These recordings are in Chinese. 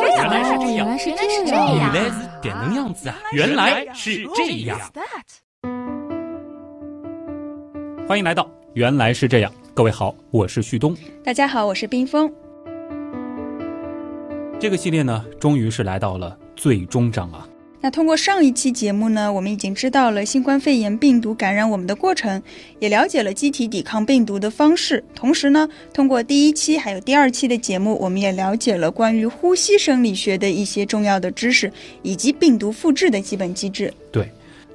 原来是这样，原来是这样，样，原来是这能样子啊！原来是这样。欢迎来到《原来是这样》，各位好，我是旭东。大家好，我是冰峰。这个系列呢，终于是来到了最终章啊。那通过上一期节目呢，我们已经知道了新冠肺炎病毒感染我们的过程，也了解了机体抵抗病毒的方式。同时呢，通过第一期还有第二期的节目，我们也了解了关于呼吸生理学的一些重要的知识，以及病毒复制的基本机制。对，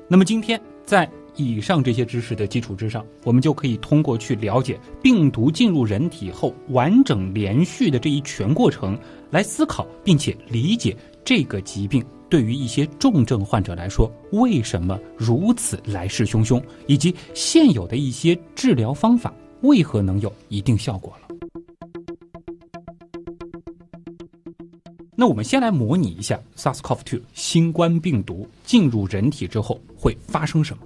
那么今天在以上这些知识的基础之上，我们就可以通过去了解病毒进入人体后完整连续的这一全过程，来思考并且理解这个疾病。对于一些重症患者来说，为什么如此来势汹汹，以及现有的一些治疗方法为何能有一定效果了？那我们先来模拟一下 SARS-CoV-2 新冠病毒进入人体之后会发生什么。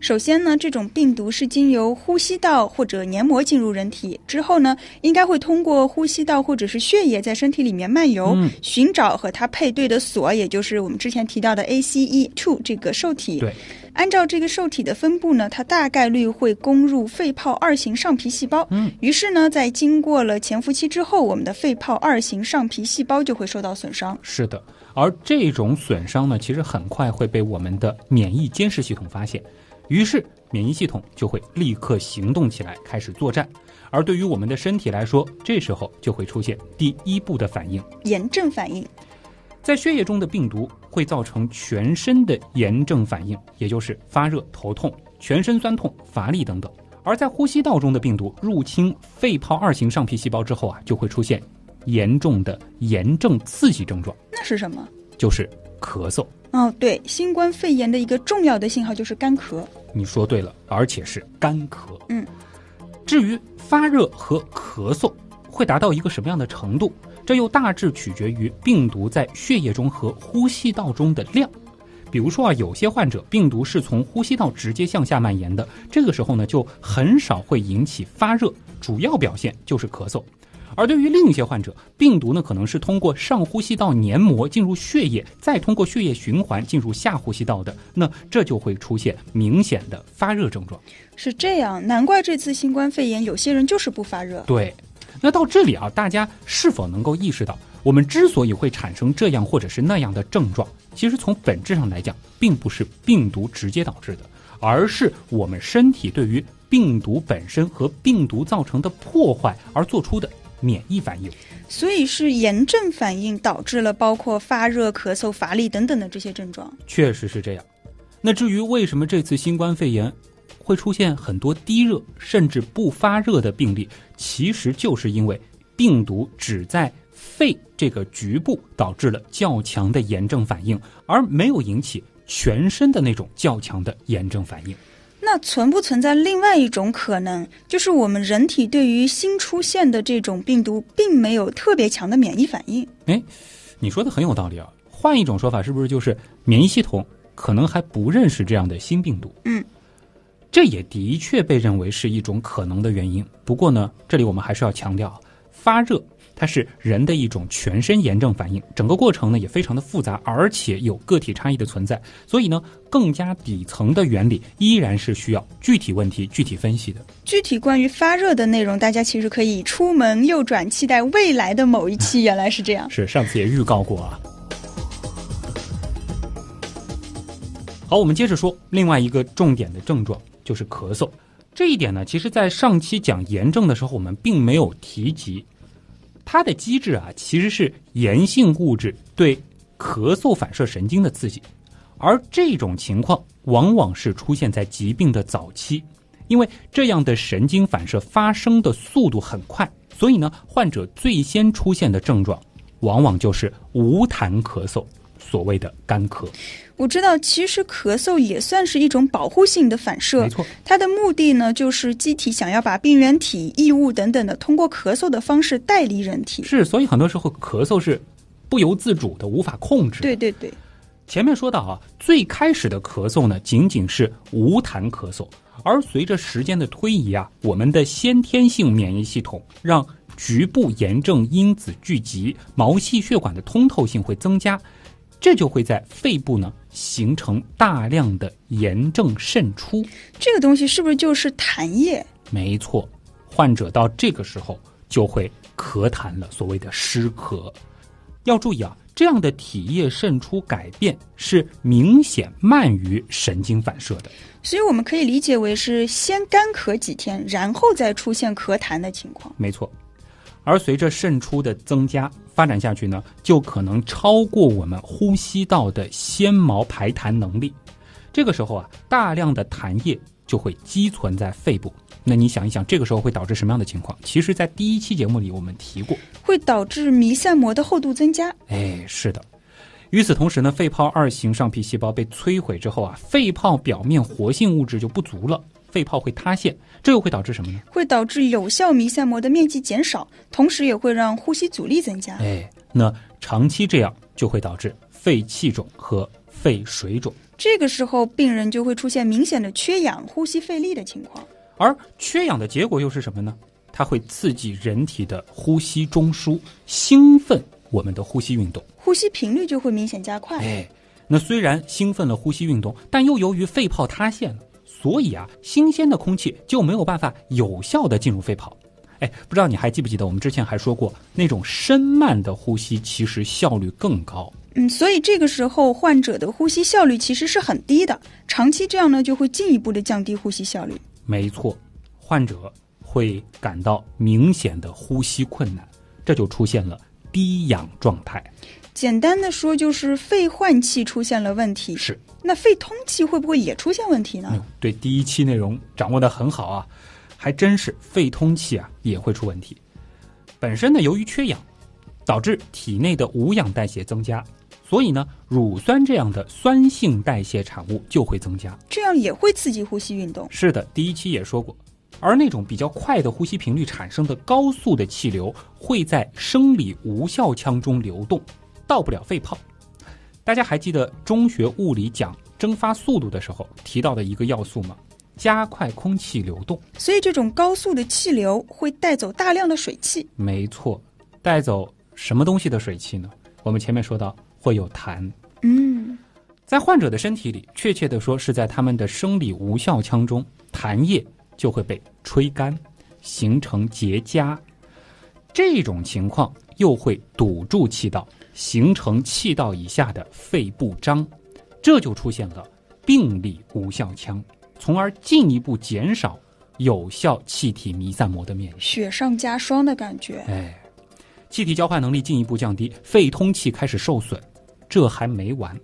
首先呢，这种病毒是经由呼吸道或者黏膜进入人体之后呢，应该会通过呼吸道或者是血液在身体里面漫游，寻找和它配对的锁，也就是我们之前提到的 ACE2 这个受体。对，按照这个受体的分布呢，它大概率会攻入肺泡二型上皮细胞。嗯，于是呢，在经过了潜伏期之后，我们的肺泡二型上皮细胞就会受到损伤。是的，而这种损伤呢，其实很快会被我们的免疫监视系统发现。于是，免疫系统就会立刻行动起来，开始作战。而对于我们的身体来说，这时候就会出现第一步的反应——炎症反应。在血液中的病毒会造成全身的炎症反应，也就是发热、头痛、全身酸痛、乏力等等。而在呼吸道中的病毒入侵肺泡二型上皮细胞之后啊，就会出现严重的炎症刺激症状。那是什么？就是咳嗽。哦，对，新冠肺炎的一个重要的信号就是干咳。你说对了，而且是干咳。嗯，至于发热和咳嗽会达到一个什么样的程度，这又大致取决于病毒在血液中和呼吸道中的量。比如说啊，有些患者病毒是从呼吸道直接向下蔓延的，这个时候呢，就很少会引起发热，主要表现就是咳嗽。而对于另一些患者，病毒呢可能是通过上呼吸道黏膜进入血液，再通过血液循环进入下呼吸道的，那这就会出现明显的发热症状。是这样，难怪这次新冠肺炎有些人就是不发热。对，那到这里啊，大家是否能够意识到，我们之所以会产生这样或者是那样的症状，其实从本质上来讲，并不是病毒直接导致的，而是我们身体对于病毒本身和病毒造成的破坏而做出的。免疫反应，所以是炎症反应导致了包括发热、咳嗽、乏力等等的这些症状。确实是这样。那至于为什么这次新冠肺炎会出现很多低热甚至不发热的病例，其实就是因为病毒只在肺这个局部导致了较强的炎症反应，而没有引起全身的那种较强的炎症反应。那存不存在另外一种可能，就是我们人体对于新出现的这种病毒，并没有特别强的免疫反应？哎，你说的很有道理啊。换一种说法，是不是就是免疫系统可能还不认识这样的新病毒？嗯，这也的确被认为是一种可能的原因。不过呢，这里我们还是要强调，发热。它是人的一种全身炎症反应，整个过程呢也非常的复杂，而且有个体差异的存在。所以呢，更加底层的原理依然是需要具体问题具体分析的。具体关于发热的内容，大家其实可以出门右转，期待未来的某一期。原来是这样，是上次也预告过啊。好，我们接着说另外一个重点的症状，就是咳嗽。这一点呢，其实在上期讲炎症的时候，我们并没有提及。它的机制啊，其实是炎性物质对咳嗽反射神经的刺激，而这种情况往往是出现在疾病的早期，因为这样的神经反射发生的速度很快，所以呢，患者最先出现的症状往往就是无痰咳嗽。所谓的干咳，我知道，其实咳嗽也算是一种保护性的反射。没错，它的目的呢，就是机体想要把病原体、异物等等的，通过咳嗽的方式带离人体。是，所以很多时候咳嗽是不由自主的，无法控制。对对对。前面说到啊，最开始的咳嗽呢，仅仅是无痰咳嗽，而随着时间的推移啊，我们的先天性免疫系统让局部炎症因子聚集，毛细血管的通透性会增加，这就会在肺部呢形成大量的炎症渗出。这个东西是不是就是痰液？没错，患者到这个时候就会咳痰了，所谓的湿咳。要注意啊，这样的体液渗出改变是明显慢于神经反射的。所以我们可以理解为是先干咳几天，然后再出现咳痰的情况。没错，而随着渗出的增加，发展下去呢，就可能超过我们呼吸道的纤毛排痰能力。这个时候啊，大量的痰液就会积存在肺部。那你想一想，这个时候会导致什么样的情况？其实，在第一期节目里我们提过，会导致弥散膜的厚度增加。哎，是的。与此同时呢，肺泡二型上皮细胞被摧毁之后啊，肺泡表面活性物质就不足了，肺泡会塌陷，这又会导致什么呢？会导致有效弥散膜的面积减少，同时也会让呼吸阻力增加。哎，那长期这样就会导致肺气肿和肺水肿。这个时候，病人就会出现明显的缺氧、呼吸费力的情况。而缺氧的结果又是什么呢？它会刺激人体的呼吸中枢，兴奋我们的呼吸运动，呼吸频率就会明显加快。哎，那虽然兴奋了呼吸运动，但又由于肺泡塌陷了，所以啊，新鲜的空气就没有办法有效的进入肺泡。哎，不知道你还记不记得，我们之前还说过，那种深慢的呼吸其实效率更高。嗯，所以这个时候患者的呼吸效率其实是很低的，长期这样呢，就会进一步的降低呼吸效率。没错，患者会感到明显的呼吸困难，这就出现了低氧状态。简单的说，就是肺换气出现了问题。是，那肺通气会不会也出现问题呢？对，第一期内容掌握的很好啊，还真是肺通气啊也会出问题。本身呢，由于缺氧，导致体内的无氧代谢增加。所以呢，乳酸这样的酸性代谢产物就会增加，这样也会刺激呼吸运动。是的，第一期也说过，而那种比较快的呼吸频率产生的高速的气流会在生理无效腔中流动，到不了肺泡。大家还记得中学物理讲蒸发速度的时候提到的一个要素吗？加快空气流动。所以这种高速的气流会带走大量的水汽。没错，带走什么东西的水汽呢？我们前面说到。会有痰，嗯，在患者的身体里，确切的说是在他们的生理无效腔中，痰液就会被吹干，形成结痂。这种情况又会堵住气道，形成气道以下的肺部张，这就出现了病理无效腔，从而进一步减少有效气体弥散膜的面积，雪上加霜的感觉。哎，气体交换能力进一步降低，肺通气开始受损。这还没完，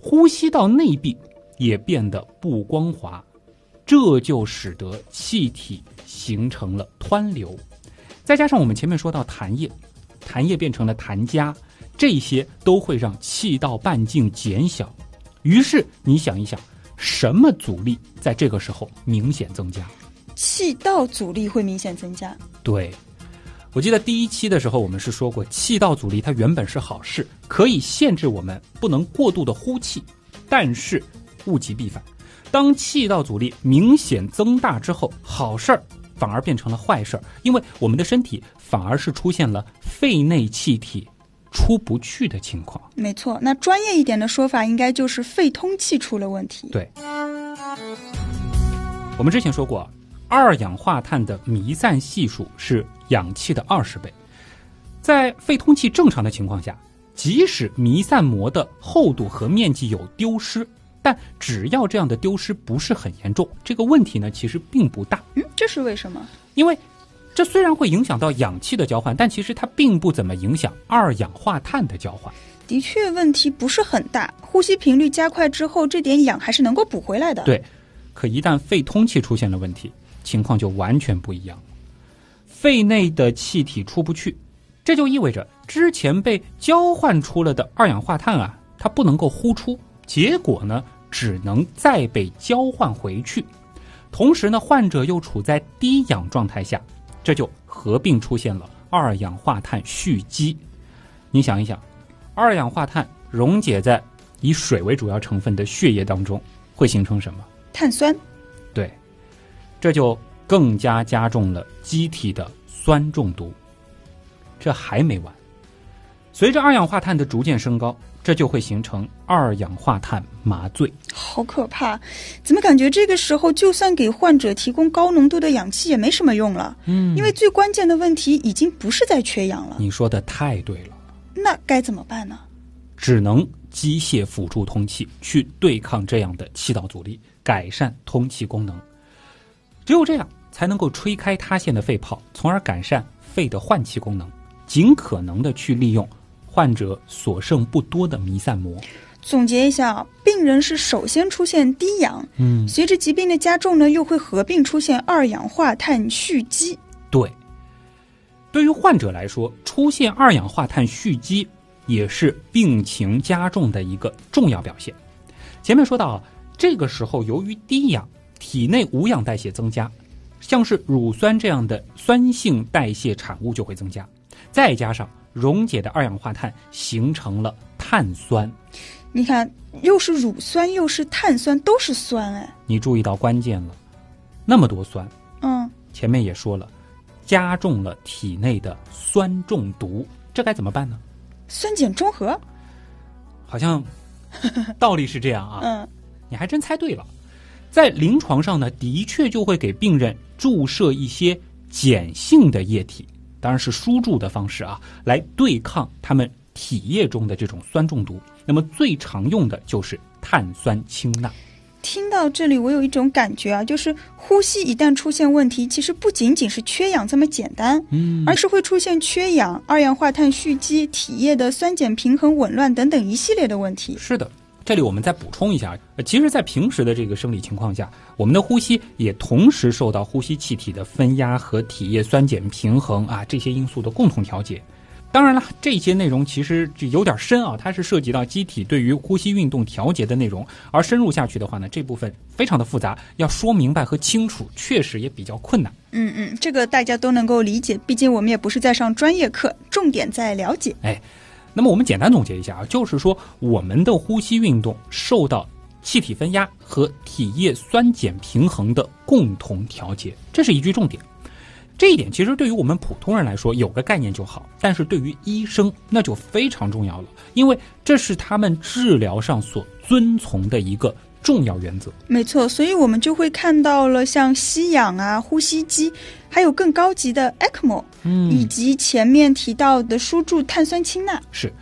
呼吸道内壁也变得不光滑，这就使得气体形成了湍流。再加上我们前面说到痰液，痰液变成了痰痂，这些都会让气道半径减小。于是你想一想，什么阻力在这个时候明显增加？气道阻力会明显增加。对。我记得第一期的时候，我们是说过，气道阻力它原本是好事，可以限制我们不能过度的呼气。但是物极必反，当气道阻力明显增大之后，好事儿反而变成了坏事儿，因为我们的身体反而是出现了肺内气体出不去的情况。没错，那专业一点的说法，应该就是肺通气出了问题。对，我们之前说过。二氧化碳的弥散系数是氧气的二十倍，在肺通气正常的情况下，即使弥散膜的厚度和面积有丢失，但只要这样的丢失不是很严重，这个问题呢其实并不大。嗯，这是为什么？因为这虽然会影响到氧气的交换，但其实它并不怎么影响二氧化碳的交换。的确，问题不是很大。呼吸频率加快之后，这点氧还是能够补回来的。对，可一旦肺通气出现了问题。情况就完全不一样，肺内的气体出不去，这就意味着之前被交换出了的二氧化碳啊，它不能够呼出，结果呢，只能再被交换回去。同时呢，患者又处在低氧状态下，这就合并出现了二氧化碳蓄积。你想一想，二氧化碳溶解在以水为主要成分的血液当中，会形成什么？碳酸。对。这就更加加重了机体的酸中毒，这还没完。随着二氧化碳的逐渐升高，这就会形成二氧化碳麻醉。好可怕！怎么感觉这个时候，就算给患者提供高浓度的氧气也没什么用了？嗯因为最关键的问题已经不是在缺氧了。你说的太对了，那该怎么办呢？只能机械辅助通气去对抗这样的气道阻力，改善通气功能。只有这样，才能够吹开塌陷的肺泡，从而改善肺的换气功能，尽可能的去利用患者所剩不多的弥散膜。总结一下，病人是首先出现低氧，嗯，随着疾病的加重呢，又会合并出现二氧化碳蓄积。对。对于患者来说，出现二氧化碳蓄积也是病情加重的一个重要表现。前面说到啊，这个时候由于低氧，体内无氧代谢增加，像是乳酸这样的酸性代谢产物就会增加，再加上溶解的二氧化碳形成了碳酸。你看，又是乳酸又是碳酸，都是酸哎。你注意到关键了，那么多酸，嗯，前面也说了，加重了体内的酸中毒，这该怎么办呢？酸碱中和。好像 道理是这样啊，嗯，你还真猜对了。在临床上呢，的确就会给病人注射一些碱性的液体，当然是输注的方式啊，来对抗他们体液中的这种酸中毒。那么最常用的就是碳酸氢钠。听到这里，我有一种感觉啊，就是呼吸一旦出现问题，其实不仅仅是缺氧这么简单，嗯而是会出现缺氧、二氧化碳蓄积、体液的酸碱平衡紊乱等等一系列的问题。是的，这里我们再补充一下，呃其实，在平时的这个生理情况下，我们的呼吸也同时受到呼吸气体的分压和体液酸碱平衡啊这些因素的共同调节。当然了，这些内容其实就有点深啊，它是涉及到机体对于呼吸运动调节的内容，而深入下去的话呢，这部分非常的复杂，要说明白和清楚，确实也比较困难。嗯嗯，这个大家都能够理解，毕竟我们也不是在上专业课，重点在了解。那么我们简单总结一下啊，就是说我们的呼吸运动受到气体分压和体液酸碱平衡的共同调节，这是一句重点。这一点其实对于我们普通人来说有个概念就好，但是对于医生那就非常重要了，因为这是他们治疗上所遵从的一个重要原则。没错，所以我们就会看到了像吸氧啊、呼吸机，还有更高级的 ECMO，以嗯，及前面提到的输注碳酸氢钠。是。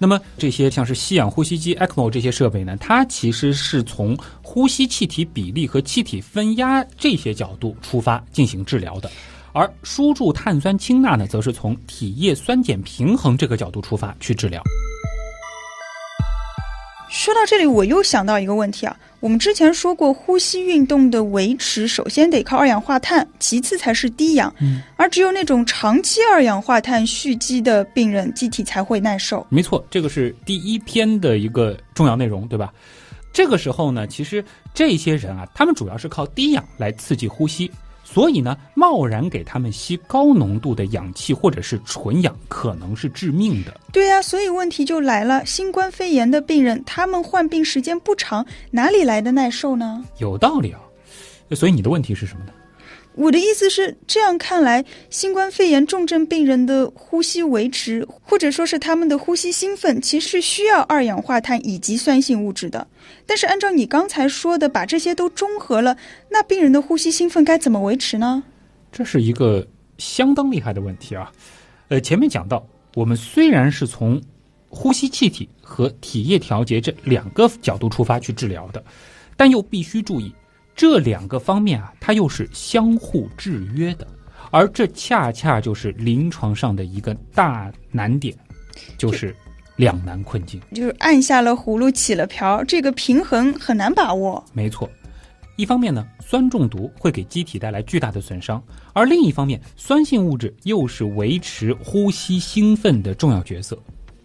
那么这些像是吸氧呼吸机、ECMO 这些设备呢，它其实是从呼吸气体比例和气体分压这些角度出发进行治疗的，而输注碳酸氢钠呢，则是从体液酸碱平衡这个角度出发去治疗。说到这里，我又想到一个问题啊，我们之前说过，呼吸运动的维持首先得靠二氧化碳，其次才是低氧，嗯，而只有那种长期二氧化碳蓄积的病人，机体才会耐受。没错，这个是第一篇的一个重要内容，对吧？这个时候呢，其实这些人啊，他们主要是靠低氧来刺激呼吸，所以呢，贸然给他们吸高浓度的氧气或者是纯氧，可能是致命的。对呀、所以问题就来了，新冠肺炎的病人，他们患病时间不长，哪里来的耐受呢？有道理啊。所以你的问题是什么呢？我的意思是，这样看来，新冠肺炎重症病人的呼吸维持，或者说是他们的呼吸兴奋，其实是需要二氧化碳以及酸性物质的。但是按照你刚才说的，把这些都中和了，那病人的呼吸兴奋该怎么维持呢？这是一个相当厉害的问题啊。呃，前面讲到，我们虽然是从呼吸气体和体液调节这两个角度出发去治疗的，但又必须注意这两个方面啊，它又是相互制约的，而这恰恰就是临床上的一个大难点，就是两难困境。就是按下了葫芦起了瓢，这个平衡很难把握。没错，一方面呢，酸中毒会给机体带来巨大的损伤，而另一方面，酸性物质又是维持呼吸兴奋的重要角色，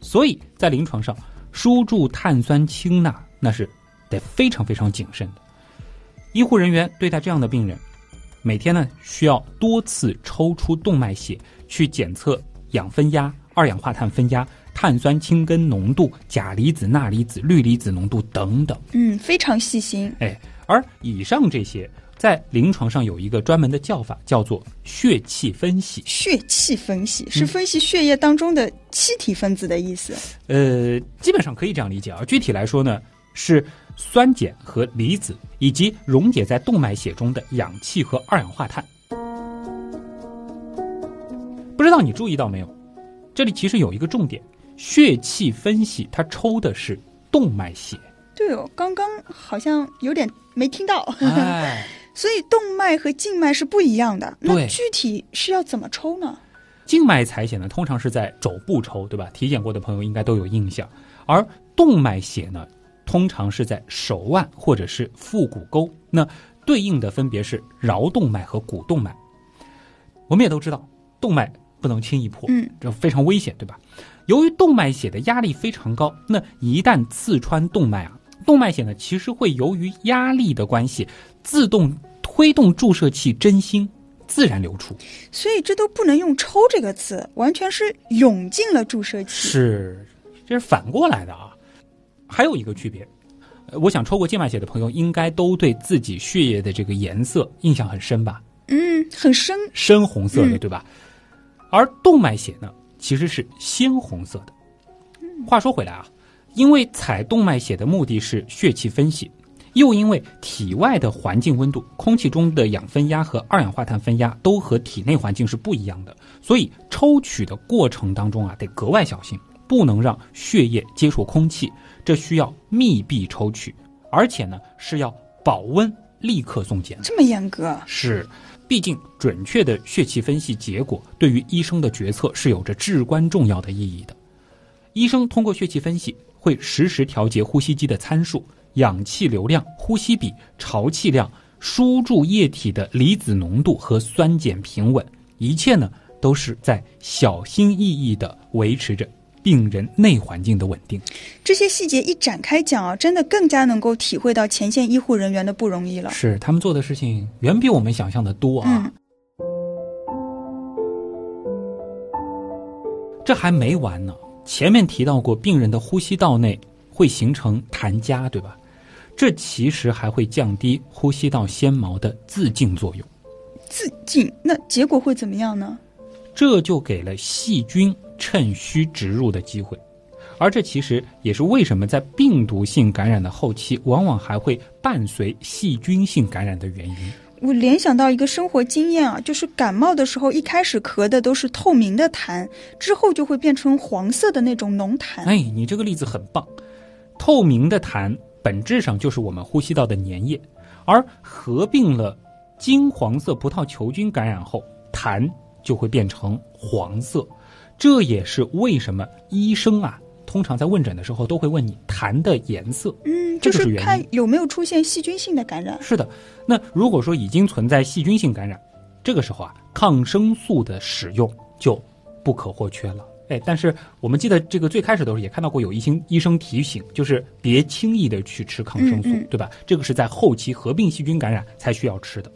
所以在临床上，输注碳酸氢钠那是得非常非常谨慎的。医护人员对待这样的病人，每天呢需要多次抽出动脉血去检测氧分压、二氧化碳分压、碳酸氢根浓度、钾离子、钠离子、氯离子浓度等等。嗯，非常细心。哎，而以上这些，在临床上有一个专门的叫法，叫做血气分析。血气分析是分析血液当中的气体分子的意思。呃，基本上可以这样理解啊。具体来说呢，是酸碱和离子以及溶解在动脉血中的氧气和二氧化碳。不知道你注意到没有？这里其实有一个重点，血气分析它抽的是动脉血。对哦，刚刚好像有点没听到。哎，所以动脉和静脉是不一样的。那对具体是要怎么抽呢？静脉采血呢，通常是在肘部抽，对吧？体检过的朋友应该都有印象。而动脉血呢，通常是在手腕或者是腹股沟，那对应的分别是桡动脉和股动脉。我们也都知道，动脉不能轻易破，嗯，这非常危险，对吧？由于动脉血的压力非常高，那一旦刺穿动脉啊，动脉血呢其实会由于压力的关系，自动推动注射器针芯，自然流出。所以这都不能用“抽”这个词，完全是涌进了注射器。是，这是反过来的啊。还有一个区别，呃我想抽过静脉血的朋友应该都对自己血液的这个颜色印象很深吧？嗯，很深。深红色的，嗯对吧？而动脉血呢，其实是鲜红色的。话说回来啊，因为采动脉血的目的是血气分析，又因为体外的环境温度、空气中的氧分压和二氧化碳分压都和体内环境是不一样的，所以抽取的过程当中啊，得格外小心，不能让血液接触空气，这需要密闭抽取，而且呢是要保温立刻送检。这么严格，是，毕竟准确的血气分析结果对于医生的决策是有着至关重要的意义的。医生通过血气分析会实时调节呼吸机的参数、氧气流量、呼吸比、潮气量、输注液体的离子浓度和酸碱平稳，一切呢都是在小心翼翼地维持着病人内环境的稳定。这些细节一展开讲啊，真的更加能够体会到前线医护人员的不容易了。是他们做的事情远比我们想象的多啊。嗯这还没完呢，前面提到过，病人的呼吸道内会形成痰痂，对吧？这其实还会降低呼吸道纤毛的自净作用，自净，那结果会怎么样呢？这就给了细菌趁虚植入的机会。而这其实也是为什么在病毒性感染的后期，往往还会伴随细菌性感染的原因。我联想到一个生活经验啊，就是感冒的时候，一开始咳的都是透明的痰，之后就会变成黄色的那种浓痰。哎，你这个例子很棒。透明的痰本质上就是我们呼吸道的粘液，而合并了金黄色葡萄球菌感染后，痰就会变成黄色。这也是为什么医生啊，通常在问诊的时候都会问你痰的颜色。嗯，这就是看有没有出现细菌性的感染。是的，那如果说已经存在细菌性感染，这个时候啊，抗生素的使用就不可或缺了。哎，但是我们记得这个最开始的时候也看到过有医生医生提醒，就是别轻易的去吃抗生素，嗯嗯对吧？这个是在后期合并细菌感染才需要吃的。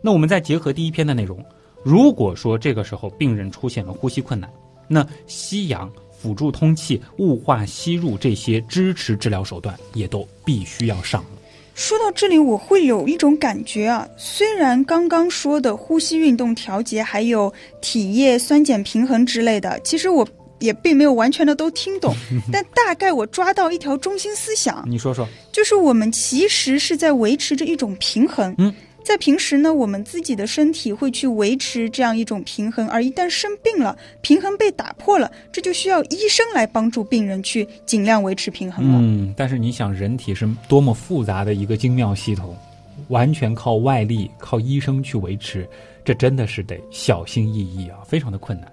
那我们再结合第一篇的内容，如果说这个时候病人出现了呼吸困难，那吸氧、辅助通气、雾化吸入这些支持治疗手段也都必须要上了。说到这里，我会有一种感觉啊，虽然刚刚说的呼吸运动调节，还有体液酸碱平衡之类的，其实我也并没有完全的都听懂，但大概我抓到一条中心思想，你说说。就是我们其实是在维持着一种平衡。嗯，在平时呢，我们自己的身体会去维持这样一种平衡，而一旦生病了，平衡被打破了，这就需要医生来帮助病人去尽量维持平衡了。嗯，但是你想，人体是多么复杂的一个精妙系统，完全靠外力、靠医生去维持，这真的是得小心翼翼啊，非常的困难。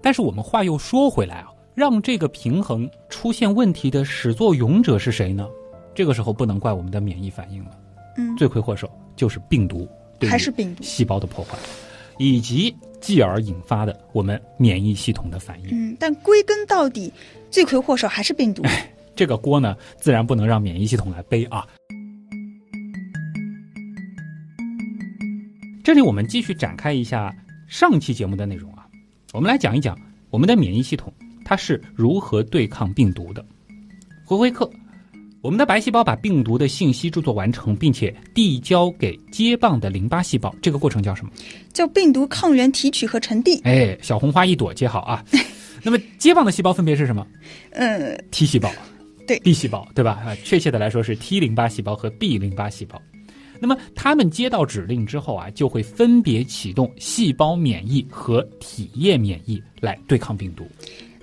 但是我们话又说回来啊，让这个平衡出现问题的始作俑者是谁呢？这个时候不能怪我们的免疫反应了，嗯，罪魁祸首就是病毒对还是病毒。细胞的破坏，以及继而引发的我们免疫系统的反应。嗯，但归根到底，罪魁祸首还是病毒。这个锅呢，自然不能让免疫系统来背啊。这里我们继续展开一下上期节目的内容啊，我们来讲一讲我们的免疫系统它是如何对抗病毒的。回回课，我们的白细胞把病毒的信息制作完成，并且递交给接棒的淋巴细胞，这个过程叫什么？叫病毒抗原提取和传递。哎，小红花一朵接好啊。那么接棒的细胞分别是什么？呃，T 细胞，对，B 细胞，对吧？啊，确切的来说是 T 淋巴细胞和 B 淋巴细胞。那么它们接到指令之后啊，就会分别启动细胞免疫和体液免疫来对抗病毒。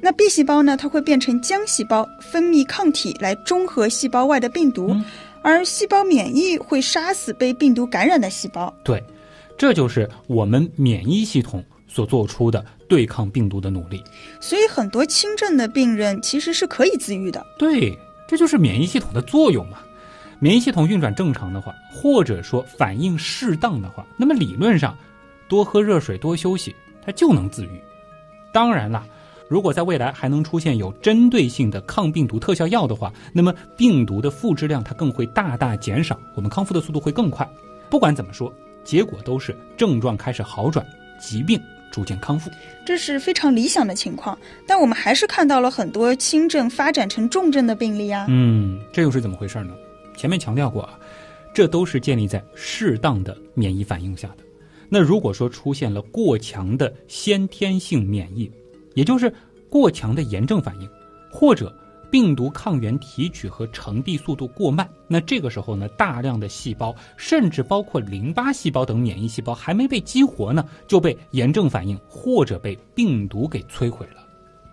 那 B 细胞呢？它会变成浆细胞，分泌抗体来中和细胞外的病毒，而细胞免疫会杀死被病毒感染的细胞。对，这就是我们免疫系统所做出的对抗病毒的努力。所以很多轻症的病人其实是可以自愈的。对，这就是免疫系统的作用嘛。免疫系统运转正常的话，或者说反应适当的话，那么理论上，多喝热水、多休息，它就能自愈。当然了。如果在未来还能出现有针对性的抗病毒特效药的话，那么病毒的复制量它更会大大减少，我们康复的速度会更快。不管怎么说，结果都是症状开始好转，疾病逐渐康复，这是非常理想的情况。但我们还是看到了很多轻症发展成重症的病例啊。嗯，这又是怎么回事呢？前面强调过啊，这都是建立在适当的免疫反应下的。那如果说出现了过强的先天性免疫，也就是过强的炎症反应，或者病毒抗原提取和呈递速度过慢，那这个时候呢，大量的细胞，甚至包括淋巴细胞等免疫细胞还没被激活呢，就被炎症反应或者被病毒给摧毁了。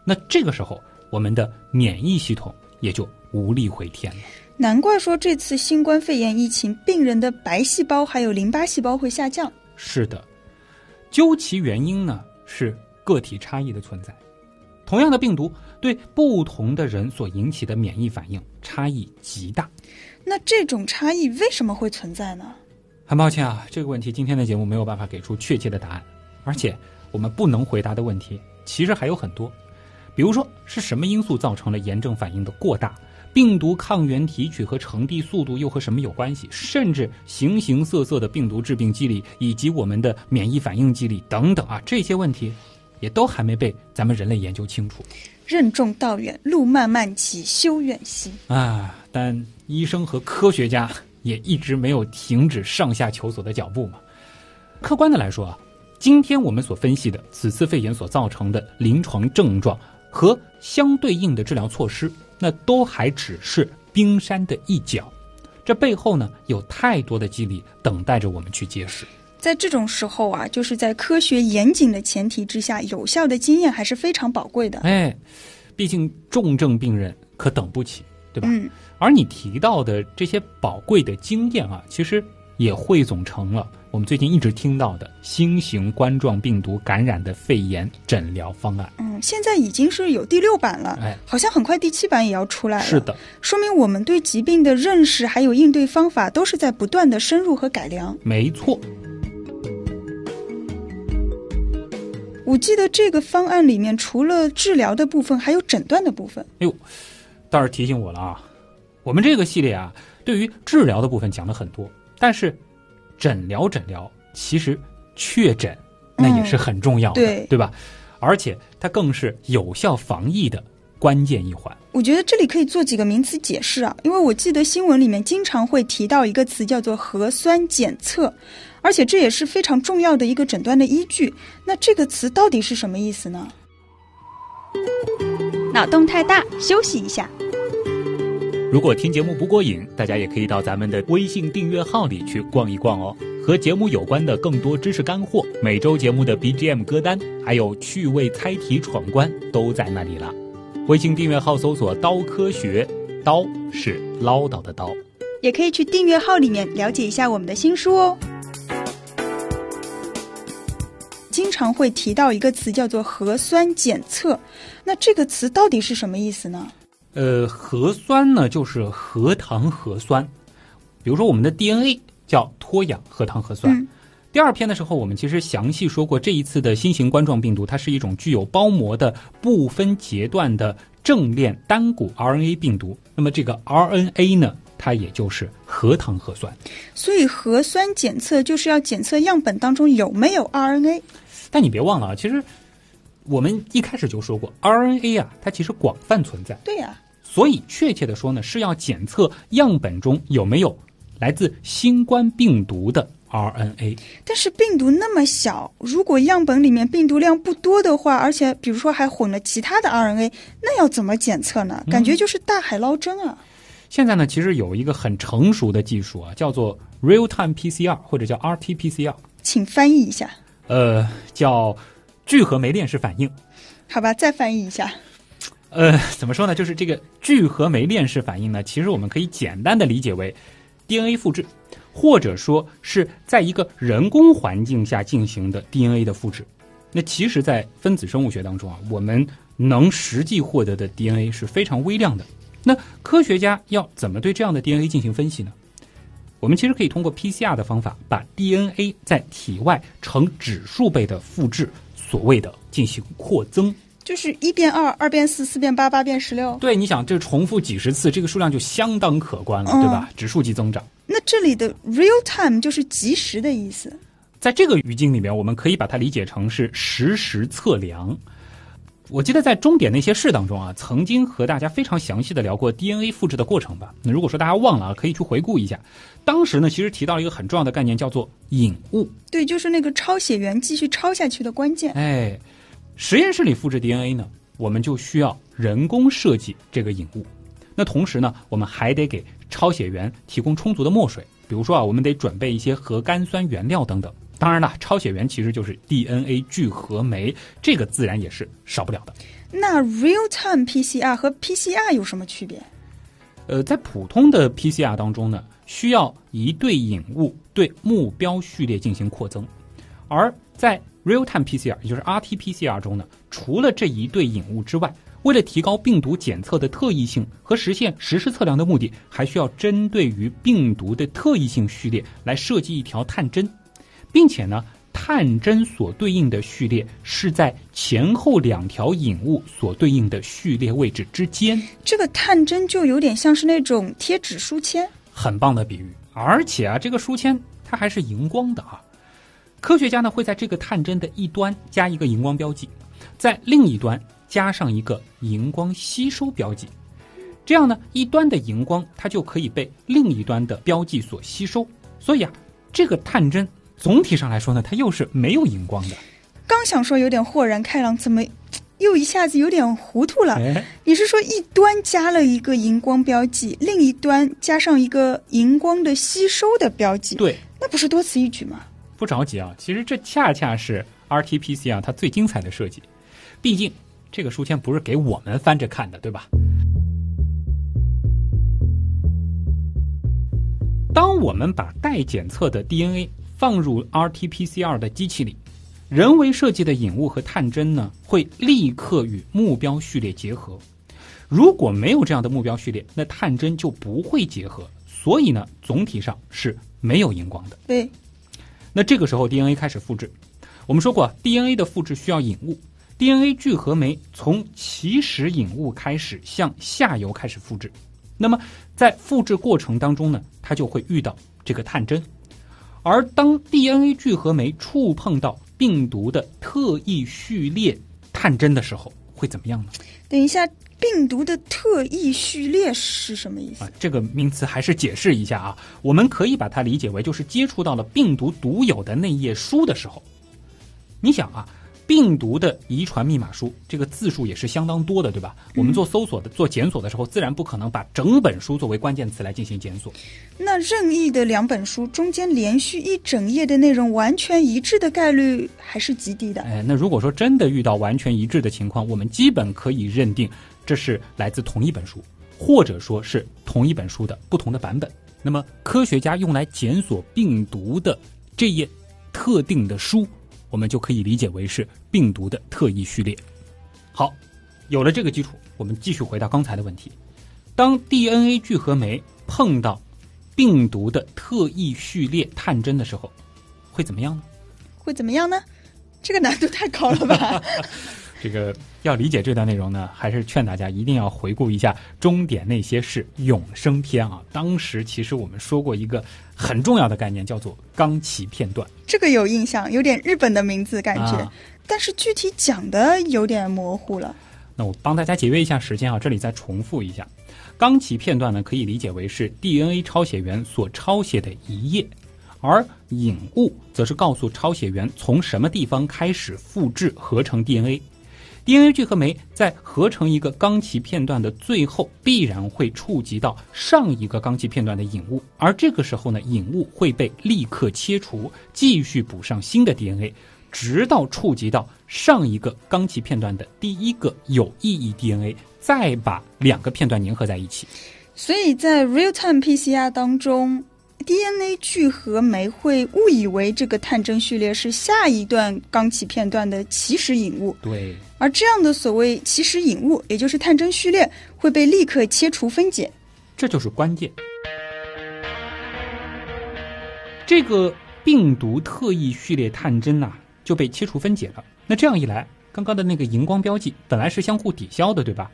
那这个时候，我们的免疫系统也就无力回天了。难怪说这次新冠肺炎疫情，病人的白细胞还有淋巴细胞会下降。是的，究其原因呢，是。个体差异的存在，同样的病毒对不同的人所引起的免疫反应差异极大。那这种差异为什么会存在呢？很抱歉啊，这个问题今天的节目没有办法给出确切的答案，而且我们不能回答的问题其实还有很多，比如说是什么因素造成了炎症反应的过大。病毒抗原提取和呈递速度又和什么有关系？甚至形形色色的病毒致病机理以及我们的免疫反应机理等等啊，这些问题。也都还没被咱们人类研究清楚。任重道远，路漫漫其修远兮啊！但医生和科学家也一直没有停止上下求索的脚步嘛。客观的来说啊，今天我们所分析的此次肺炎所造成的临床症状和相对应的治疗措施，那都还只是冰山的一角。这背后呢，有太多的机理等待着我们去揭示。在这种时候啊，就是在科学严谨的前提之下，有效的经验还是非常宝贵的。哎，毕竟重症病人可等不起，对吧？嗯。而你提到的这些宝贵的经验啊，其实也汇总成了我们最近一直听到的新型冠状病毒感染的肺炎诊疗方案。嗯，现在已经是有第六版了，哎，好像很快第七版也要出来了。是的，说明我们对疾病的认识还有应对方法都是在不断的深入和改良。没错。我记得这个方案里面除了治疗的部分，还有诊断的部分。哎呦，倒是提醒我了啊！我们这个系列啊，对于治疗的部分讲了很多，但是诊疗诊疗其实确诊那也是很重要的，对对吧？而且它更是有效防疫的关键一环。我觉得这里可以做几个名词解释啊，因为我记得新闻里面经常会提到一个词叫做核酸检测。而且这也是非常重要的一个诊断的依据。那这个词到底是什么意思呢？脑洞太大，休息一下。如果听节目不过瘾，大家也可以到咱们的微信订阅号里去逛一逛哦。和节目有关的更多知识干货，每周节目的 BGM 歌单，还有趣味猜题闯关，都在那里了。微信订阅号搜索“刀科学”，刀是唠叨的刀。也可以去订阅号里面了解一下我们的新书哦。经常会提到一个词叫做核酸检测，那这个词到底是什么意思呢？呃，核酸呢就是核糖核酸，比如说我们的 DNA 叫脱氧核糖核酸。第二篇的时候，我们其实详细说过，这一次的新型冠状病毒它是一种具有包膜的不分阶段的正链单股 RNA 病毒。那么这个 RNA 呢，它也就是核糖核酸。所以核酸检测就是要检测样本当中有没有 RNA。但你别忘了啊，其实我们一开始就说过，RNA 啊，它其实广泛存在。对呀。所以确切的说呢，是要检测样本中有没有来自新冠病毒的 RNA。但是病毒那么小，如果样本里面病毒量不多的话，而且比如说还混了其他的 RNA，那要怎么检测呢？感觉就是大海捞针啊。现在呢，其实有一个很成熟的技术啊，叫做 real-time PCR 或者叫 RT-PCR。请翻译一下。呃，叫聚合酶链式反应。好吧，再翻译一下。呃，怎么说呢？就是这个聚合酶链式反应呢，其实我们可以简单的理解为 DNA 复制，或者说是在一个人工环境下进行的 DNA 的复制。那其实，在分子生物学当中啊，我们能实际获得的 DNA 是非常微量的。那科学家要怎么对这样的 DNA 进行分析呢？我们其实可以通过 PCR 的方法，把 DNA 在体外呈指数倍的复制，所谓的进行扩增，就是一变二，二变四，四变八，八变十六。对，你想这重复几十次，这个数量就相当可观了，对吧？指数级增长。那这里的 real time 就是即时的意思，在这个语境里面，我们可以把它理解成是实时测量。我记得在终点那些事当中啊，曾经和大家非常详细的聊过 DNA 复制的过程吧。那如果说大家忘了啊，可以去回顾一下。当时呢，其实提到了一个很重要的概念，叫做引物。对，就是那个抄写员继续抄下去的关键。哎，实验室里复制 DNA 呢，我们就需要人工设计这个引物。那同时呢，我们还得给抄写员提供充足的墨水，比如说啊，我们得准备一些核苷酸原料等等。当然了，抄写员其实就是 DNA 聚合酶，这个自然也是少不了的。那 real-time PCR 和 PCR 有什么区别？呃，在普通的 PCR 当中呢，需要一对引物对目标序列进行扩增；而在 real-time PCR，也就是 RT-PCR 中呢，除了这一对引物之外，为了提高病毒检测的特异性和实现实时测量的目的，还需要针对于病毒的特异性序列来设计一条探针。并且呢，探针所对应的序列是在前后两条引物所对应的序列位置之间。这个探针就有点像是那种贴纸书签，很棒的比喻。而且啊，这个书签它还是荧光的啊。科学家呢会在这个探针的一端加一个荧光标记，在另一端加上一个荧光吸收标记。这样呢，一端的荧光它就可以被另一端的标记所吸收。所以啊，这个探针。总体上来说呢，它又是没有荧光的。刚想说有点豁然开朗，怎么又一下子有点糊涂了？你是说一端加了一个荧光标记，另一端加上一个荧光的吸收的标记？对，那不是多此一举吗？不着急啊，其实这恰恰是 RT-PCR 它最精彩的设计。毕竟这个书签不是给我们翻着看的，对吧？当我们把待检测的 DNA。放入 RT-PCR 的机器里，人为设计的引物和探针呢，会立刻与目标序列结合。如果没有这样的目标序列，那探针就不会结合。所以呢，总体上是没有荧光的。对。那这个时候 DNA 开始复制。我们说过，DNA 的复制需要引物，DNA 聚合酶从起始引物开始向下游开始复制。那么在复制过程当中呢，它就会遇到这个探针。而当 DNA 聚合酶触碰到病毒的特异序列探针的时候，会怎么样呢？等一下，病毒的特异序列是什么意思？啊，这个名词还是解释一下啊。我们可以把它理解为，就是接触到了病毒独有的那页书的时候，你想啊。病毒的遗传密码书，这个字数也是相当多的，对吧？我们做搜索的、做检索的时候，自然不可能把整本书作为关键词来进行检索。那任意的两本书中间连续一整页的内容完全一致的概率还是极低的。哎，那如果说真的遇到完全一致的情况，我们基本可以认定这是来自同一本书，或者说是同一本书的不同的版本。那么，科学家用来检索病毒的这页特定的书。我们就可以理解为是病毒的特异序列。好，有了这个基础，我们继续回到刚才的问题：当 DNA 聚合酶碰到病毒的特异序列探针的时候，会怎么样呢？会怎么样呢？这个难度太高了吧？这个要理解这段内容呢，还是劝大家一定要回顾一下《终点那些事》永生篇啊。当时其实我们说过一个很重要的概念，叫做钢琴片段。这个有印象，有点日本的名字感觉，但是具体讲的有点模糊了。那我帮大家节约一下时间啊，这里再重复一下，钢琴片段呢可以理解为是 DNA 抄写员所抄写的一页，而引物则是告诉抄写员从什么地方开始复制合成 DNA。DNA 聚合酶在合成一个钢旗片段的最后，必然会触及到上一个钢旗片段的引物，而这个时候呢，引物会被立刻切除，继续补上新的 DNA，直到触及到上一个钢旗片段的第一个有意义 DNA，再把两个片段粘合在一起。所以在 real-time PCR 当中。DNA 聚合酶会误以为这个探针序列是下一段钢起片段的起始引物，对，而这样的所谓起始引物，也就是探针序列，会被立刻切除分解，这就是关键。这个病毒特异序列探针呐就被切除分解了。那这样一来，刚刚的那个荧光标记本来是相互抵消的，对吧？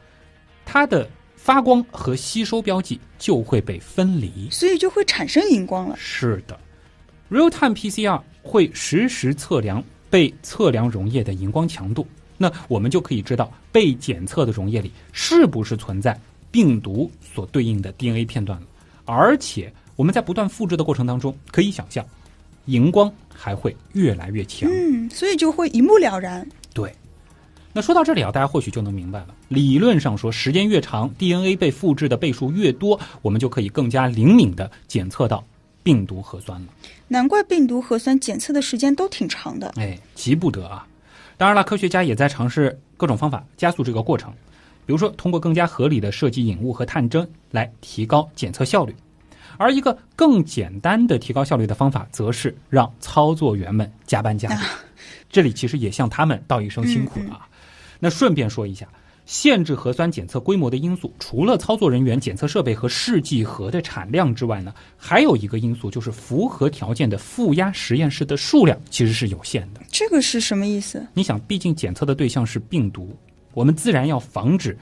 它的。发光和吸收标记就会被分离，所以就会产生荧光了。是的，real-time PCR 会实时测量被测量溶液的荧光强度，那我们就可以知道被检测的溶液里是不是存在病毒所对应的 DNA 片段了。而且我们在不断复制的过程当中，可以想象，荧光还会越来越强。嗯，所以就会一目了然。对。那说到这里啊，大家或许就能明白了。理论上说，时间越长，DNA 被复制的倍数越多，我们就可以更加灵敏的检测到病毒核酸了。难怪病毒核酸检测的时间都挺长的。哎，急不得啊！当然了，科学家也在尝试各种方法加速这个过程，比如说通过更加合理的设计引物和探针来提高检测效率。而一个更简单的提高效率的方法，则是让操作员们加班加点。这里其实也向他们道一声辛苦了啊！那顺便说一下，限制核酸检测规模的因素，除了操作人员、检测设备和试剂盒的产量之外呢，还有一个因素就是符合条件的负压实验室的数量其实是有限的。这个是什么意思？你想，毕竟检测的对象是病毒，我们自然要防止。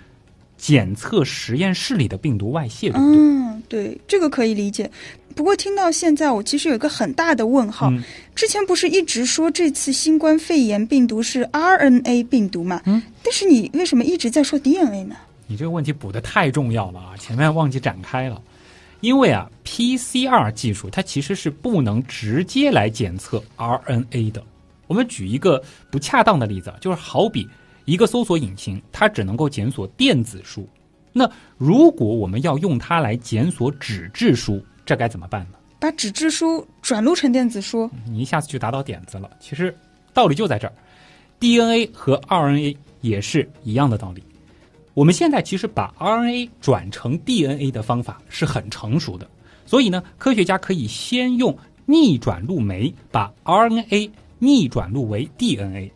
检测实验室里的病毒外泄，对不对？嗯，对，这个可以理解。不过听到现在，我其实有一个很大的问号。之前不是一直说这次新冠肺炎病毒是 RNA 病毒嘛？嗯，但是你为什么一直在说 DNA 呢？你这个问题补的太重要了啊！前面忘记展开了。因为啊，PCR 技术它其实是不能直接来检测 RNA 的。我们举一个不恰当的例子，就是好比。一个搜索引擎，它只能够检索电子书。那如果我们要用它来检索纸质书，这该怎么办呢？把纸质书转录成电子书。你一下子就打到点子了。其实道理就在这儿，DNA 和 RNA 也是一样的道理。我们现在其实把 RNA 转成 DNA 的方法是很成熟的，所以呢，科学家可以先用逆转录酶把 RNA 逆转录为 DNA。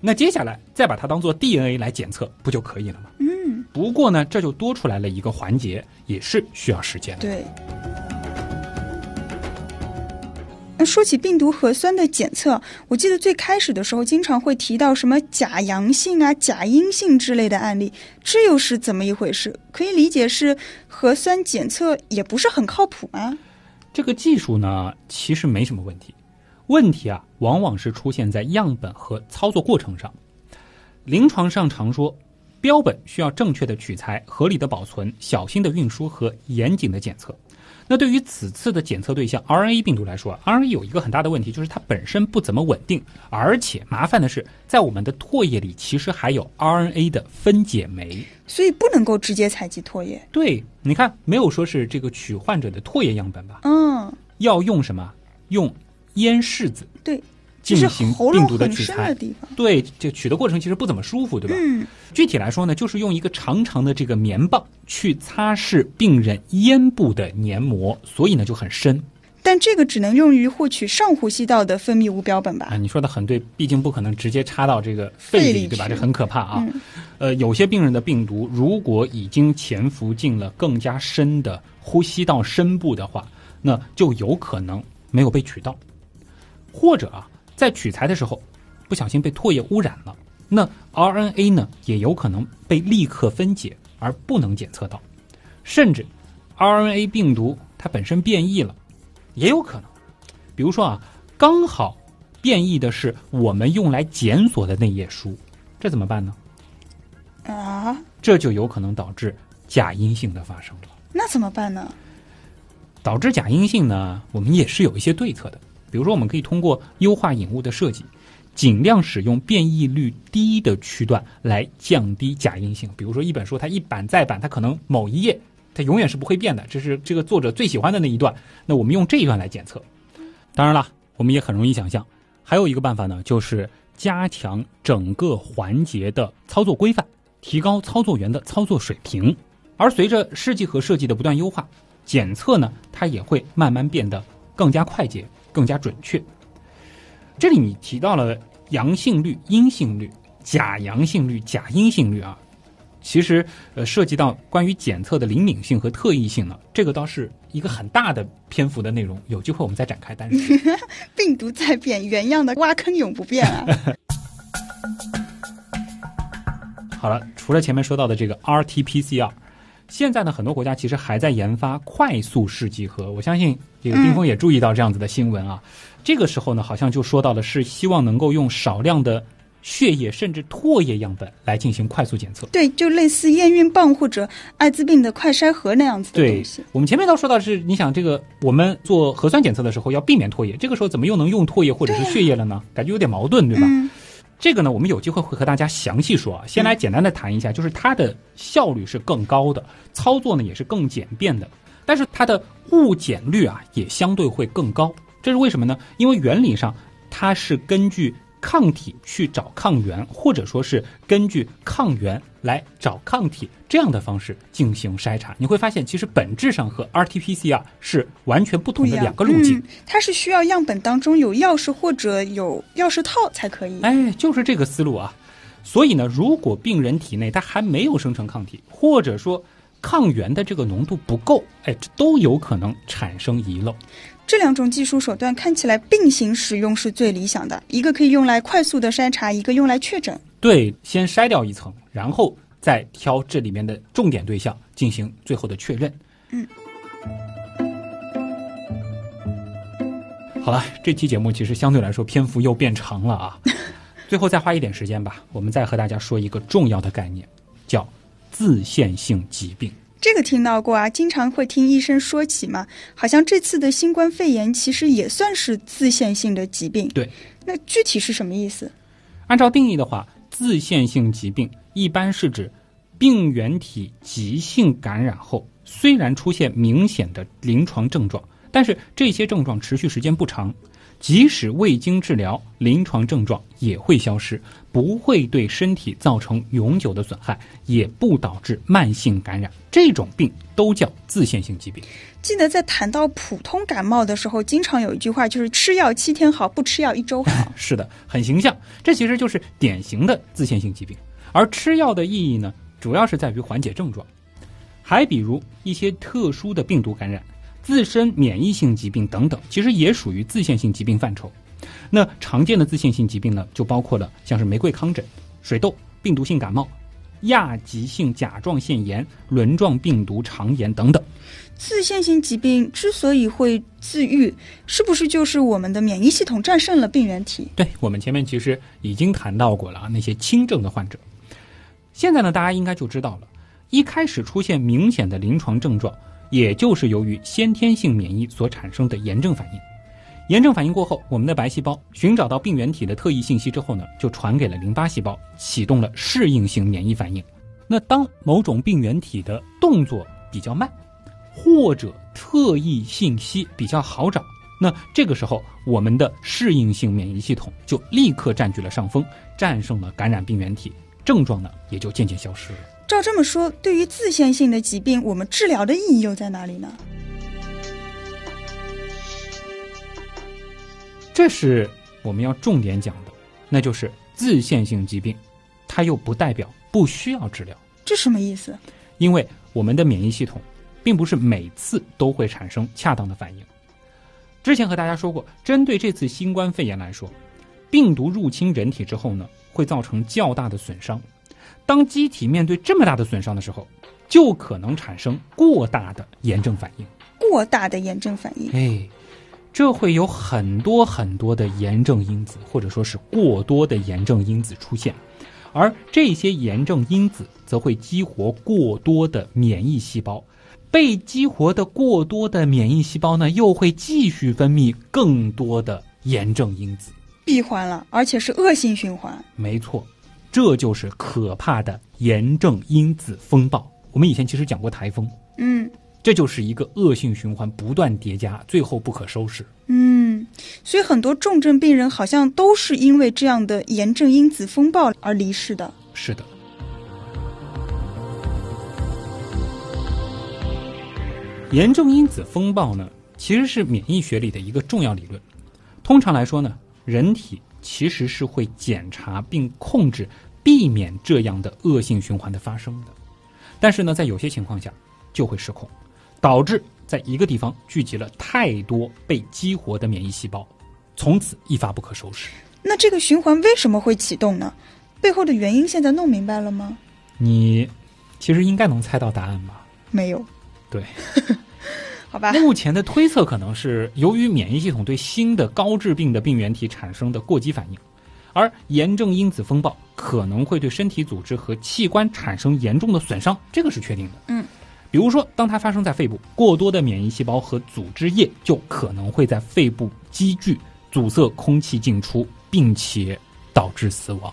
那接下来再把它当做 DNA 来检测，不就可以了吗？嗯。不过呢，这就多出来了一个环节，也是需要时间的。对。说起病毒核酸的检测，我记得最开始的时候经常会提到什么假阳性啊、假阴性之类的案例，这又是怎么一回事？可以理解是核酸检测也不是很靠谱吗？这个技术呢，其实没什么问题。问题啊，往往是出现在样本和操作过程上。临床上常说，标本需要正确的取材、合理的保存、小心的运输和严谨的检测。那对于此次的检测对象 RNA 病毒来说，RNA 有一个很大的问题，就是它本身不怎么稳定，而且麻烦的是，在我们的唾液里其实还有 RNA 的分解酶，所以不能够直接采集唾液。对，你看，没有说是这个取患者的唾液样本吧？嗯，要用什么？用。烟拭子对进行病毒的取材，对就取的过程其实不怎么舒服，对吧？嗯，具体来说呢，就是用一个长长的这个棉棒去擦拭病人咽部的黏膜，所以呢就很深。但这个只能用于获取上呼吸道的分泌物标本吧？啊，你说的很对，毕竟不可能直接插到这个肺里，对吧？这很可怕啊。呃，有些病人的病毒如果已经潜伏进了更加深的呼吸道深部的话，那就有可能没有被取到。或者啊，在取材的时候，不小心被唾液污染了，那 RNA 呢也有可能被立刻分解而不能检测到，甚至 RNA 病毒它本身变异了，也有可能。比如说啊，刚好变异的是我们用来检索的那页书，这怎么办呢？啊，这就有可能导致假阴性的发生了。那怎么办呢？导致假阴性呢，我们也是有一些对策的。比如说，我们可以通过优化引物的设计，尽量使用变异率低的区段来降低假阴性。比如说，一本书它一版再版，它可能某一页它永远是不会变的，这是这个作者最喜欢的那一段。那我们用这一段来检测。当然了，我们也很容易想象，还有一个办法呢，就是加强整个环节的操作规范，提高操作员的操作水平。而随着试剂盒设计的不断优化，检测呢，它也会慢慢变得更加快捷、更加准确。这里你提到了阳性率、阴性率、假阳性率、假阴性率啊，其实呃涉及到关于检测的灵敏性和特异性呢，这个倒是一个很大的篇幅的内容，有机会我们再展开。但 是病毒在变，原样的挖坑永不变啊。好了，除了前面说到的这个 RT-PCR。现在呢，很多国家其实还在研发快速试剂盒。我相信这个丁峰也注意到这样子的新闻啊。这个时候呢，好像就说到了是希望能够用少量的血液甚至唾液样本来进行快速检测。对，就类似验孕棒或者艾滋病的快筛盒那样子的东西。我们前面都说到是，你想这个我们做核酸检测的时候要避免唾液，这个时候怎么又能用唾液或者是血液了呢？感觉有点矛盾，对吧？这个呢，我们有机会会和大家详细说啊。先来简单的谈一下，就是它的效率是更高的，操作呢也是更简便的，但是它的误检率啊也相对会更高。这是为什么呢？因为原理上它是根据。抗体去找抗原，或者说是根据抗原来找抗体这样的方式进行筛查，你会发现其实本质上和 RT-PCR 是完全不同的两个路径。它是需要样本当中有钥匙或者有钥匙套才可以。哎，就是这个思路啊。所以呢，如果病人体内它还没有生成抗体，或者说抗原的这个浓度不够，哎，这都有可能产生遗漏。这两种技术手段看起来并行使用是最理想的，一个可以用来快速的筛查，一个用来确诊。对，先筛掉一层，然后再挑这里面的重点对象进行最后的确认。嗯。好了，这期节目其实相对来说篇幅又变长了啊。最后再花一点时间吧，我们再和大家说一个重要的概念，叫自限性疾病。这个听到过啊，经常会听医生说起嘛。好像这次的新冠肺炎其实也算是自限性的疾病。对，那具体是什么意思？按照定义的话，自限性疾病一般是指病原体急性感染后，虽然出现明显的临床症状，但是这些症状持续时间不长。即使未经治疗，临床症状也会消失，不会对身体造成永久的损害，也不导致慢性感染。这种病都叫自限性疾病。记得在谈到普通感冒的时候，经常有一句话，就是吃药七天好，不吃药一周好。是的，很形象。这其实就是典型的自限性疾病。而吃药的意义呢，主要是在于缓解症状。还比如一些特殊的病毒感染。自身免疫性疾病等等，其实也属于自限性疾病范畴。那常见的自限性疾病呢，就包括了像是玫瑰糠疹、水痘、病毒性感冒、亚急性甲状腺炎、轮状病毒肠炎等等。自限性疾病之所以会自愈，是不是就是我们的免疫系统战胜了病原体？对我们前面其实已经谈到过了啊，那些轻症的患者。现在呢，大家应该就知道了，一开始出现明显的临床症状。也就是由于先天性免疫所产生的炎症反应，炎症反应过后，我们的白细胞寻找到病原体的特异信息之后呢，就传给了淋巴细胞，启动了适应性免疫反应。那当某种病原体的动作比较慢，或者特异信息比较好找，那这个时候我们的适应性免疫系统就立刻占据了上风，战胜了感染病原体，症状呢也就渐渐消失了。照这么说，对于自限性的疾病，我们治疗的意义又在哪里呢？这是我们要重点讲的，那就是自限性疾病，它又不代表不需要治疗。这什么意思？因为我们的免疫系统并不是每次都会产生恰当的反应。之前和大家说过，针对这次新冠肺炎来说，病毒入侵人体之后呢，会造成较大的损伤。当机体面对这么大的损伤的时候，就可能产生过大的炎症反应。过大的炎症反应，哎，这会有很多很多的炎症因子，或者说是过多的炎症因子出现，而这些炎症因子则会激活过多的免疫细胞，被激活的过多的免疫细胞呢，又会继续分泌更多的炎症因子，闭环了，而且是恶性循环。没错，这就是可怕的炎症因子风暴。我们以前其实讲过台风，嗯这就是一个恶性循环，不断叠加，最后不可收拾。嗯，所以很多重症病人好像都是因为这样的炎症因子风暴而离世的。是的。炎症因子风暴呢，其实是免疫学里的一个重要理论。通常来说呢，人体其实是会检查并控制、避免这样的恶性循环的发生的。但是呢，在有些情况下就会失控，导致在一个地方聚集了太多被激活的免疫细胞，从此一发不可收拾。那这个循环为什么会启动呢？背后的原因现在弄明白了吗？你其实应该能猜到答案吧？没有，对，好吧。目前的推测可能是由于免疫系统对新的高致病的病原体产生的过激反应，而炎症因子风暴可能会对身体组织和器官产生严重的损伤，这个是确定的。嗯，比如说，当它发生在肺部，过多的免疫细胞和组织液就可能会在肺部积聚，阻塞空气进出，并且导致死亡。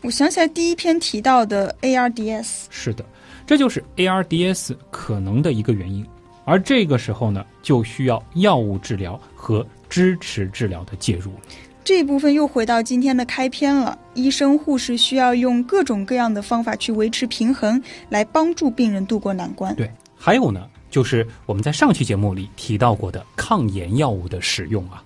我想起来第一篇提到的 ARDS，是的，这就是 ARDS 可能的一个原因。而这个时候呢，就需要药物治疗和支持治疗的介入了。这一部分又回到今天的开篇了。医生、护士需要用各种各样的方法去维持平衡，来帮助病人渡过难关。对，还有呢，就是我们在上期节目里提到过的抗炎药物的使用啊。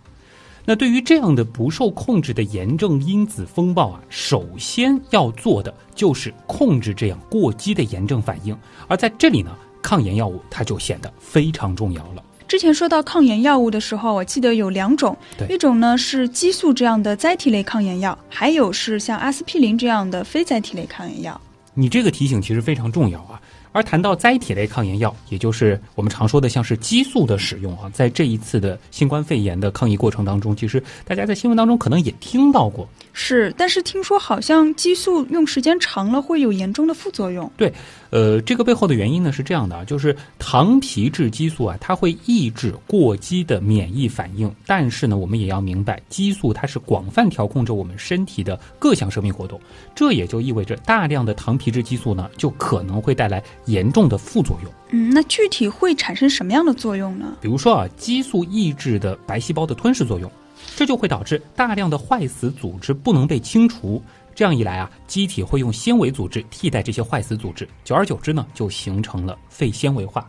那对于这样的不受控制的炎症因子风暴啊，首先要做的就是控制这样过激的炎症反应。而在这里呢，抗炎药物它就显得非常重要了。之前说到抗炎药物的时候，我记得有两种，一种呢是激素这样的载体类抗炎药，还有是像阿司匹林这样的非载体类抗炎药。你这个提醒其实非常重要啊。而谈到载体类抗炎药，也就是我们常说的像是激素的使用啊，在这一次的新冠肺炎的抗疫过程当中，其实大家在新闻当中可能也听到过。是，但是听说好像激素用时间长了会有严重的副作用。对，呃，这个背后的原因呢是这样的啊，就是糖皮质激素啊，它会抑制过激的免疫反应，但是呢，我们也要明白，激素它是广泛调控着我们身体的各项生命活动，这也就意味着大量的糖皮质激素呢，就可能会带来严重的副作用。嗯，那具体会产生什么样的作用呢？比如说啊，激素抑制的白细胞的吞噬作用，这就会导致大量的坏死组织不能被清除。这样一来啊，机体会用纤维组织替代这些坏死组织，久而久之呢，就形成了肺纤维化。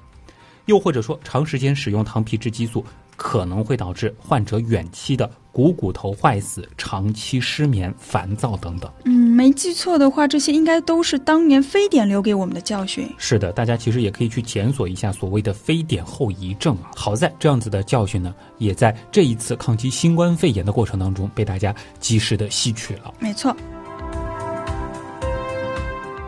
又或者说，长时间使用糖皮质激素可能会导致患者远期的股骨头坏死、长期失眠、烦躁等等。嗯，没记错的话，这些应该都是当年非典留给我们的教训。是的，大家其实也可以去检索一下所谓的非典后遗症啊。好在这样子的教训呢，也在这一次抗击新冠肺炎的过程当中被大家及时的吸取了。没错。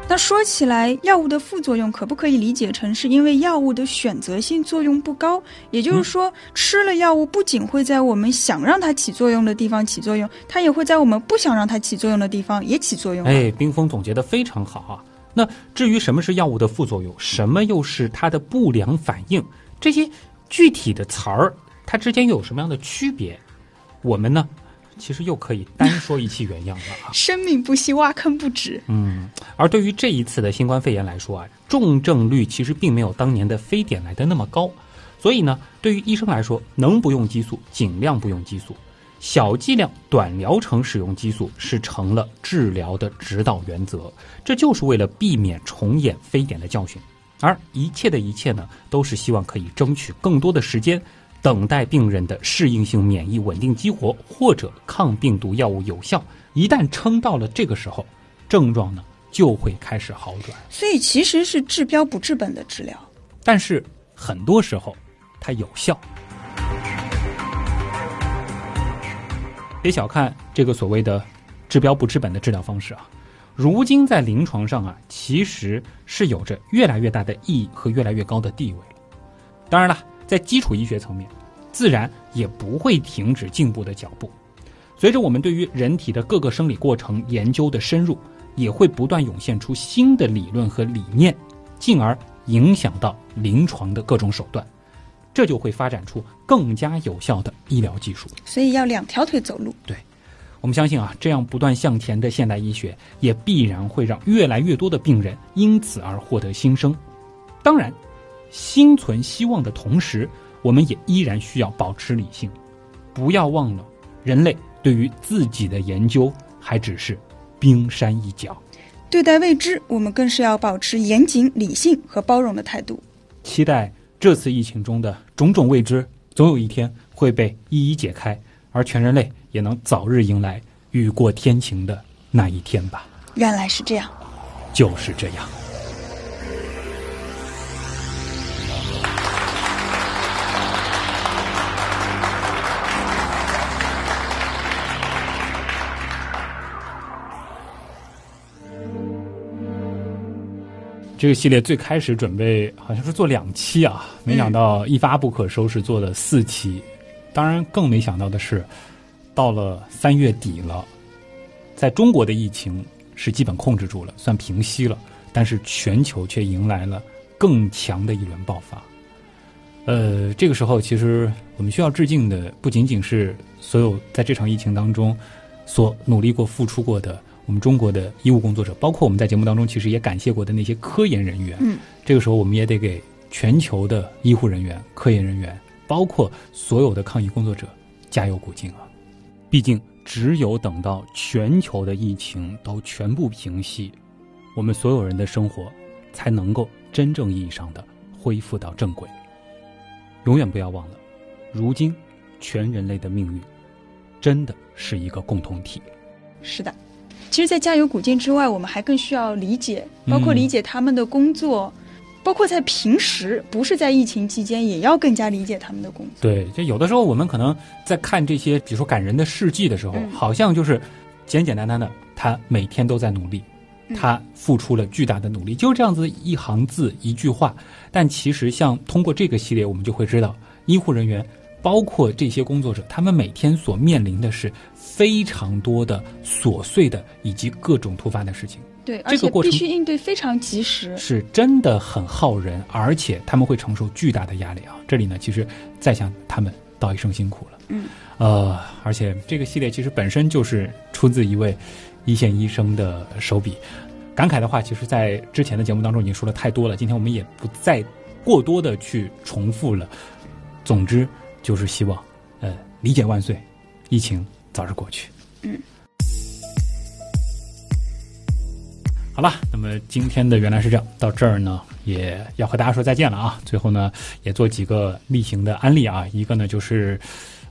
那说起来，药物的副作用可不可以理解成是因为药物的选择性作用不高？也就是说，吃了药物不仅会在我们想让它起作用的地方起作用，它也会在我们不想让它起作用的地方也起作用。哎，冰峰总结的非常好啊。那至于什么是药物的副作用，什么又是它的不良反应，这些具体的词儿，它之间又有什么样的区别？我们呢，其实又可以单说一期原样了啊。生命不息，挖坑不止。嗯，而对于这一次的新冠肺炎来说啊，重症率其实并没有当年的非典来的那么高，所以呢，对于医生来说，能不用激素尽量不用激素，小剂量、短疗程使用激素是成了治疗的指导原则，这就是为了避免重演非典的教训。而一切的一切呢，都是希望可以争取更多的时间，等待病人的适应性免疫稳定激活，或者抗病毒药物有效。一旦撑到了这个时候，症状呢就会开始好转。所以其实是治标不治本的治疗。但是很多时候，它有效。别小看这个所谓的治标不治本的治疗方式啊，如今在临床上啊，其实是有着越来越大的意义和越来越高的地位了。当然了，在基础医学层面，自然也不会停止进步的脚步。随着我们对于人体的各个生理过程研究的深入，也会不断涌现出新的理论和理念，进而影响到临床的各种手段，这就会发展出更加有效的医疗技术。所以要两条腿走路。对我们相信啊，这样不断向前的现代医学，也必然会让越来越多的病人因此而获得新生。当然，心存希望的同时，我们也依然需要保持理性，不要忘了，人类对于自己的研究还只是冰山一角。对待未知，我们更是要保持严谨、理性和包容的态度。期待这次疫情中的种种未知，总有一天会被一一解开，而全人类也能早日迎来雨过天晴的那一天吧。原来是这样。就是这样。这个系列最开始准备好像是做两期啊，没想到一发不可收拾，做了四期。当然，更没想到的是，到了三月底了，在中国的疫情是基本控制住了，算平息了，但是全球却迎来了更强的一轮爆发。呃，这个时候，其实我们需要致敬的不仅仅是所有在这场疫情当中所努力过、付出过的我们中国的医务工作者，包括我们在节目当中其实也感谢过的那些科研人员。嗯，这个时候我们也得给全球的医护人员、科研人员，包括所有的抗疫工作者加油鼓劲啊！毕竟，只有等到全球的疫情都全部平息，我们所有人的生活才能够真正意义上的恢复到正轨。永远不要忘了，如今全人类的命运真的是一个共同体。是的，其实，在加油鼓劲之外，我们还更需要理解，包括嗯理解他们的工作，包括在平时，不是在疫情期间，也要更加理解他们的工作。对，就有的时候我们可能在看这些，比如说感人的事迹的时候，嗯好像就是简简单单的，他每天都在努力，嗯他付出了巨大的努力，就这样子一行字一句话。但其实，像通过这个系列，我们就会知道，医护人员包括这些工作者，他们每天所面临的是非常多的琐碎的以及各种突发的事情。对，这而且个过程必须应对非常及时。是真的很耗人，而且他们会承受巨大的压力啊！这里呢，其实再向他们道一声辛苦了。嗯，呃，而且这个系列其实本身就是出自一位一线医生的手笔。感慨的话，其实在之前的节目当中已经说了太多了，今天我们也不再过多的去重复了。总之，就是希望，呃，理解万岁，疫情早日过去。嗯。好了，那么今天的原来是这样，到这儿呢，也要和大家说再见了啊。最后呢，也做几个例行的安利啊，一个呢就是。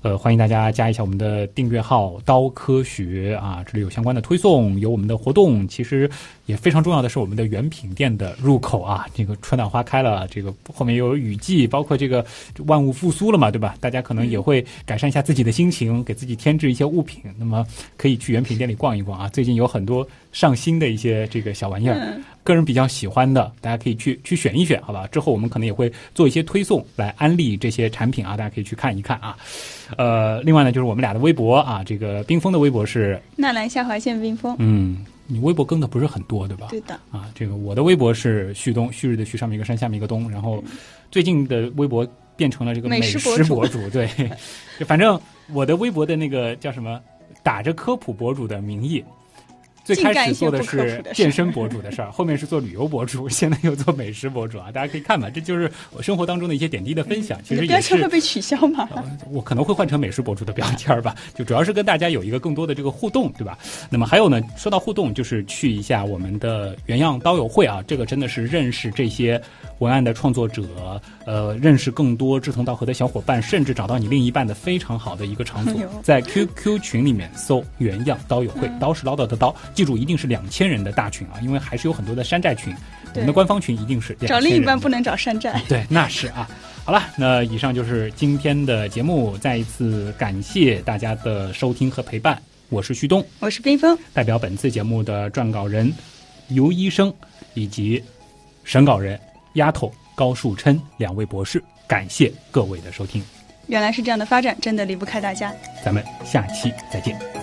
呃，欢迎大家加一下我们的订阅号“刀科学”啊，这里有相关的推送，有我们的活动。其实也非常重要的是我们的原品店的入口啊，这个春暖花开了，这个后面又有雨季，包括这个万物复苏了嘛，对吧？大家可能也会改善一下自己的心情，给自己添置一些物品。那么可以去原品店里逛一逛啊，最近有很多上新的一些这个小玩意儿。嗯个人比较喜欢的，大家可以去去选一选，好吧？之后我们可能也会做一些推送来安利这些产品啊，大家可以去看一看啊。呃，另外呢，就是我们俩的微博啊，这个冰封的微博是，纳兰下划线冰封，嗯，你微博更的不是很多，对吧？对的，啊，这个我的微博是旭东，旭日的旭，上面一个山，下面一个东。然后最近的微博变成了这个美食食博主博主，对，就反正我的微博的那个叫什么，打着科普博主的名义。最开始做的是健身博主的事儿，后面是做旅游博主，现在又做美食博主啊！大家可以看吧，这就是我生活当中的一些点滴的分享。其实标也是签会被取消吗？呃我可能会换成美食博主的标签儿吧，就主要是跟大家有一个更多的这个互动，对吧？那么还有呢，说到互动，就是去一下我们的原样刀友会啊，这个真的是认识这些文案的创作者，呃，认识更多志同道合的小伙伴，甚至找到你另一半的非常好的一个场所在 QQ 群里面搜“原样刀友会”，刀是唠叨的刀，记住一定是两千人的大群啊，因为还是有很多的山寨群，我们的官方群一定是找2000人的另一半不能找山寨。对，那是啊。好了，那以上就是今天的节目，再一次感谢大家的收听和陪伴。我是旭东，我是冰峰，代表本次节目的撰稿人尤医生以及审稿人丫头高树琛两位博士，感谢各位的收听，原来是这样的发展，真的离不开大家。咱们下期再见。